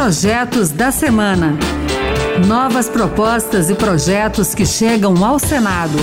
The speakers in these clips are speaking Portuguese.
Projetos da Semana. Novas propostas e projetos que chegam ao Senado.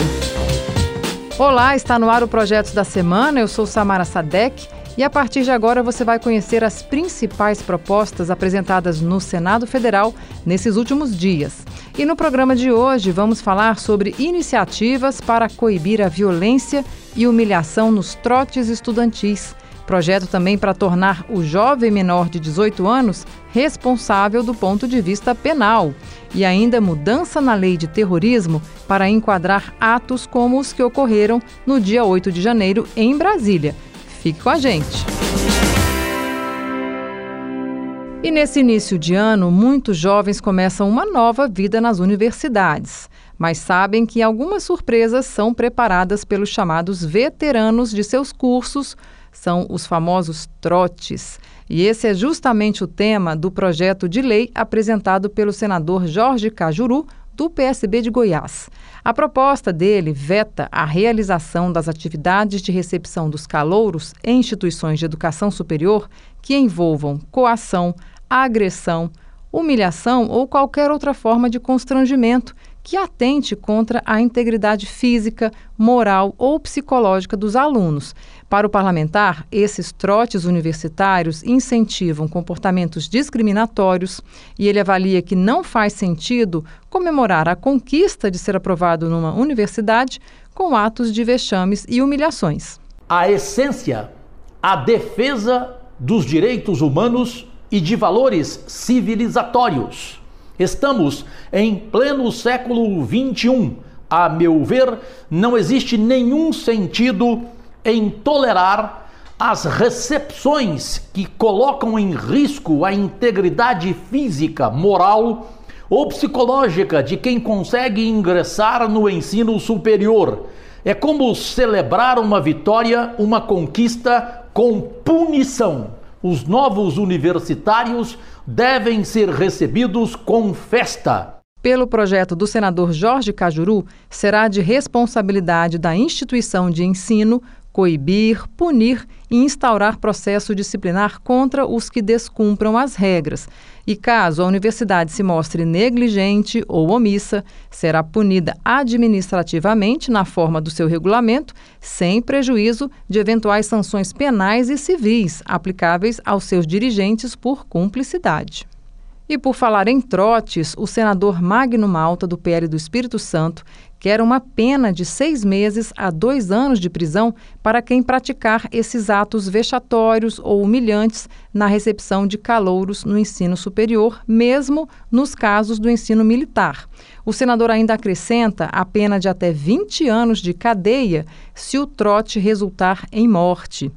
Olá, está no ar o Projetos da Semana. Eu sou Samara Sadek e a partir de agora você vai conhecer as principais propostas apresentadas no Senado Federal nesses últimos dias. E no programa de hoje vamos falar sobre iniciativas para coibir a violência e humilhação nos trotes estudantis Projeto também para tornar o jovem menor de 18 anos responsável do ponto de vista penal. E ainda mudança na lei de terrorismo para enquadrar atos como os que ocorreram no dia 8 de janeiro em Brasília. Fique com a gente. E nesse início de ano, muitos jovens começam uma nova vida nas universidades, mas sabem que algumas surpresas são preparadas pelos chamados veteranos de seus cursos são os famosos trotes. E esse é justamente o tema do projeto de lei apresentado pelo senador Jorge Cajuru, do PSB de Goiás. A proposta dele veta a realização das atividades de recepção dos calouros em instituições de educação superior que envolvam coação, agressão, humilhação ou qualquer outra forma de constrangimento que atente contra a integridade física, moral ou psicológica dos alunos. Para o parlamentar, esses trotes universitários incentivam comportamentos discriminatórios e ele avalia que não faz sentido comemorar a conquista de ser aprovado numa universidade com atos de vexames e humilhações. A essência, a defesa dos direitos humanos e de valores civilizatórios Estamos em pleno século XXI. A meu ver, não existe nenhum sentido em tolerar as recepções que colocam em risco a integridade física, moral ou psicológica de quem consegue ingressar no ensino superior. É como celebrar uma vitória, uma conquista com punição. Os novos universitários devem ser recebidos com festa. Pelo projeto do senador Jorge Cajuru, será de responsabilidade da instituição de ensino coibir, punir e instaurar processo disciplinar contra os que descumpram as regras. E caso a universidade se mostre negligente ou omissa, será punida administrativamente na forma do seu regulamento, sem prejuízo de eventuais sanções penais e civis aplicáveis aos seus dirigentes por cumplicidade. E por falar em trotes, o senador Magno Malta, do PL do Espírito Santo, quer uma pena de seis meses a dois anos de prisão para quem praticar esses atos vexatórios ou humilhantes na recepção de calouros no ensino superior, mesmo nos casos do ensino militar. O senador ainda acrescenta a pena de até 20 anos de cadeia se o trote resultar em morte.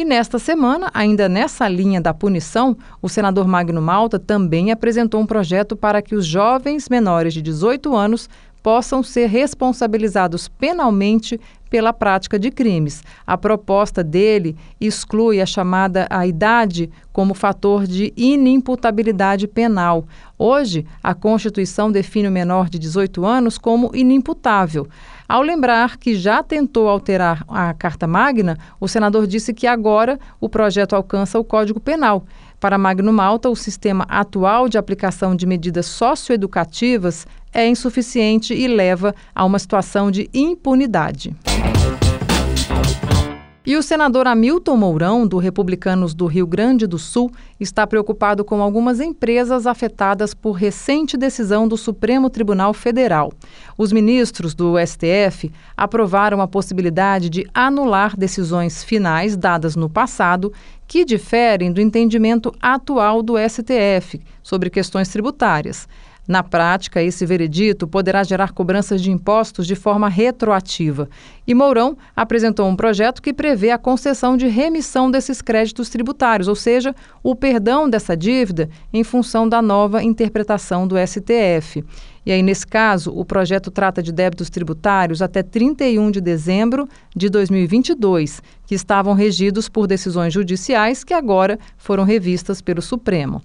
E nesta semana, ainda nessa linha da punição, o senador Magno Malta também apresentou um projeto para que os jovens menores de 18 anos possam ser responsabilizados penalmente pela prática de crimes. A proposta dele exclui a chamada a idade como fator de inimputabilidade penal. Hoje, a Constituição define o menor de 18 anos como inimputável. Ao lembrar que já tentou alterar a Carta Magna, o senador disse que agora o projeto alcança o Código Penal. Para Magno Malta, o sistema atual de aplicação de medidas socioeducativas é insuficiente e leva a uma situação de impunidade. E o senador Hamilton Mourão, do Republicanos do Rio Grande do Sul, está preocupado com algumas empresas afetadas por recente decisão do Supremo Tribunal Federal. Os ministros do STF aprovaram a possibilidade de anular decisões finais dadas no passado que diferem do entendimento atual do STF sobre questões tributárias. Na prática, esse veredito poderá gerar cobranças de impostos de forma retroativa. E Mourão apresentou um projeto que prevê a concessão de remissão desses créditos tributários, ou seja, o perdão dessa dívida em função da nova interpretação do STF. E aí, nesse caso, o projeto trata de débitos tributários até 31 de dezembro de 2022, que estavam regidos por decisões judiciais que agora foram revistas pelo Supremo.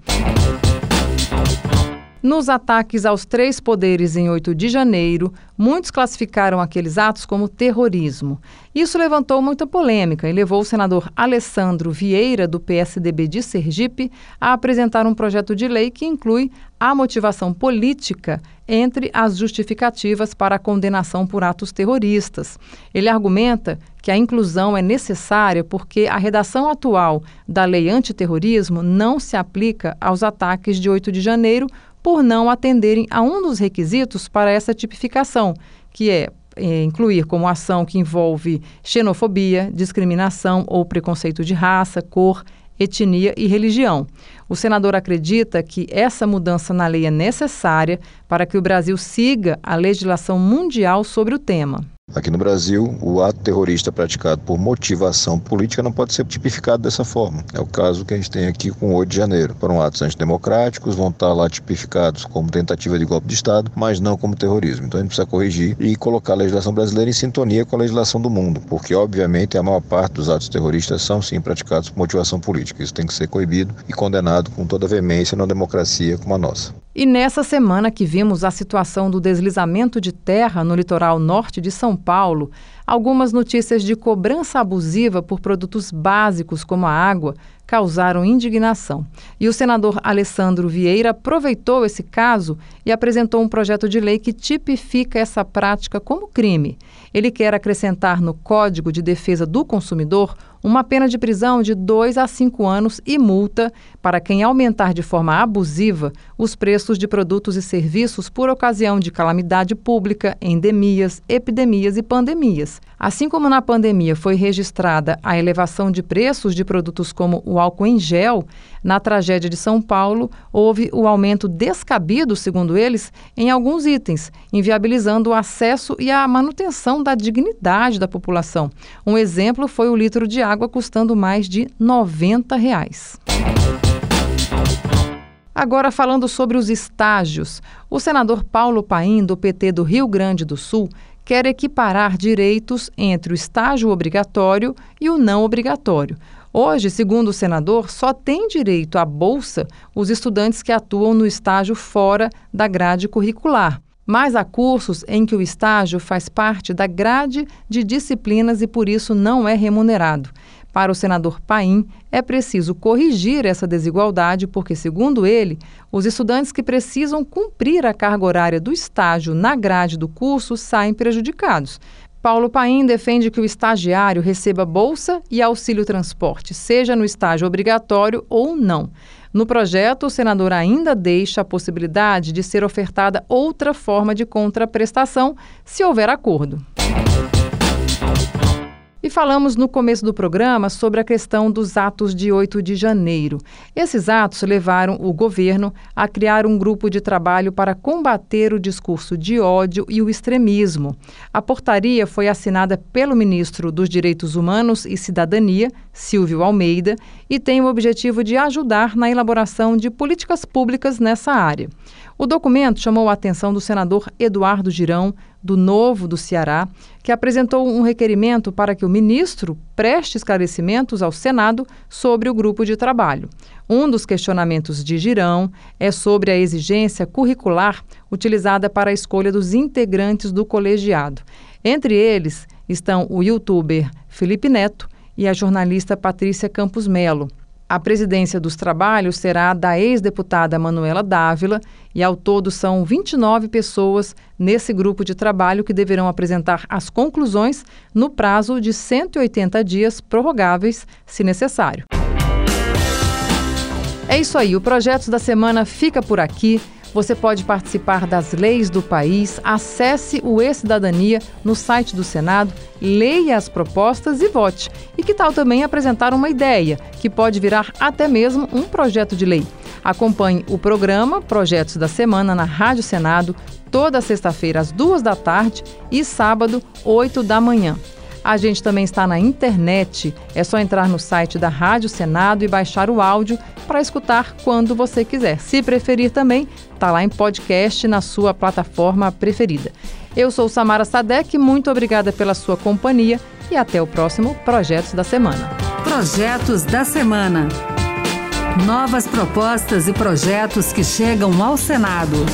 Nos ataques aos três poderes em 8 de janeiro, muitos classificaram aqueles atos como terrorismo. Isso levantou muita polêmica e levou o senador Alessandro Vieira, do PSDB de Sergipe, a apresentar um projeto de lei que inclui a motivação política entre as justificativas para a condenação por atos terroristas. Ele argumenta que a inclusão é necessária porque a redação atual da lei antiterrorismo não se aplica aos ataques de 8 de janeiro por não atenderem a um dos requisitos para essa tipificação, que é, é incluir como ação que envolve xenofobia, discriminação ou preconceito de raça, cor, etnia e religião. O senador acredita que essa mudança na lei é necessária para que o Brasil siga a legislação mundial sobre o tema. Aqui no Brasil, o ato terrorista praticado por motivação política não pode ser tipificado dessa forma. É o caso que a gente tem aqui com o 8 de janeiro. Foram atos antidemocráticos, vão estar lá tipificados como tentativa de golpe de Estado, mas não como terrorismo. Então a gente precisa corrigir e colocar a legislação brasileira em sintonia com a legislação do mundo, porque obviamente a maior parte dos atos terroristas são sim praticados por motivação política. Isso tem que ser coibido e condenado com toda veemência numa democracia como a nossa. E nessa semana que vimos a situação do deslizamento de terra no litoral norte de São Paulo, algumas notícias de cobrança abusiva por produtos básicos como a água causaram indignação. E o senador Alessandro Vieira aproveitou esse caso e apresentou um projeto de lei que tipifica essa prática como crime. Ele quer acrescentar no Código de Defesa do Consumidor uma pena de prisão de dois a cinco anos e multa para quem aumentar de forma abusiva os preços de produtos e serviços por ocasião de calamidade pública, endemias, epidemias e pandemias. Assim como na pandemia foi registrada a elevação de preços de produtos como o álcool em gel, na tragédia de São Paulo houve o aumento descabido, segundo eles, em alguns itens, inviabilizando o acesso e a manutenção da dignidade da população. Um exemplo foi o litro de água custando mais de 90 reais. Agora, falando sobre os estágios, o senador Paulo Paim, do PT do Rio Grande do Sul, quer equiparar direitos entre o estágio obrigatório e o não obrigatório. Hoje, segundo o senador, só têm direito à bolsa os estudantes que atuam no estágio fora da grade curricular. Mas há cursos em que o estágio faz parte da grade de disciplinas e por isso não é remunerado. Para o senador Paim, é preciso corrigir essa desigualdade, porque, segundo ele, os estudantes que precisam cumprir a carga horária do estágio na grade do curso saem prejudicados. Paulo Paim defende que o estagiário receba bolsa e auxílio transporte, seja no estágio obrigatório ou não. No projeto, o senador ainda deixa a possibilidade de ser ofertada outra forma de contraprestação, se houver acordo. E falamos no começo do programa sobre a questão dos atos de 8 de janeiro. Esses atos levaram o governo a criar um grupo de trabalho para combater o discurso de ódio e o extremismo. A portaria foi assinada pelo ministro dos Direitos Humanos e Cidadania, Silvio Almeida, e tem o objetivo de ajudar na elaboração de políticas públicas nessa área. O documento chamou a atenção do senador Eduardo Girão, do Novo do Ceará, que apresentou um requerimento para que o ministro preste esclarecimentos ao Senado sobre o grupo de trabalho. Um dos questionamentos de Girão é sobre a exigência curricular utilizada para a escolha dos integrantes do colegiado. Entre eles estão o youtuber Felipe Neto e a jornalista Patrícia Campos Melo. A presidência dos trabalhos será da ex-deputada Manuela Dávila e ao todo são 29 pessoas nesse grupo de trabalho que deverão apresentar as conclusões no prazo de 180 dias prorrogáveis, se necessário. É isso aí, o Projetos da Semana fica por aqui. Você pode participar das leis do país. Acesse o E-Cidadania no site do Senado, leia as propostas e vote. E que tal também apresentar uma ideia, que pode virar até mesmo um projeto de lei? Acompanhe o programa Projetos da Semana na Rádio Senado, toda sexta-feira às duas da tarde e sábado, oito da manhã. A gente também está na internet. É só entrar no site da Rádio Senado e baixar o áudio para escutar quando você quiser. Se preferir também, está lá em podcast na sua plataforma preferida. Eu sou Samara Sadek, muito obrigada pela sua companhia e até o próximo Projetos da Semana. Projetos da Semana. Novas propostas e projetos que chegam ao Senado.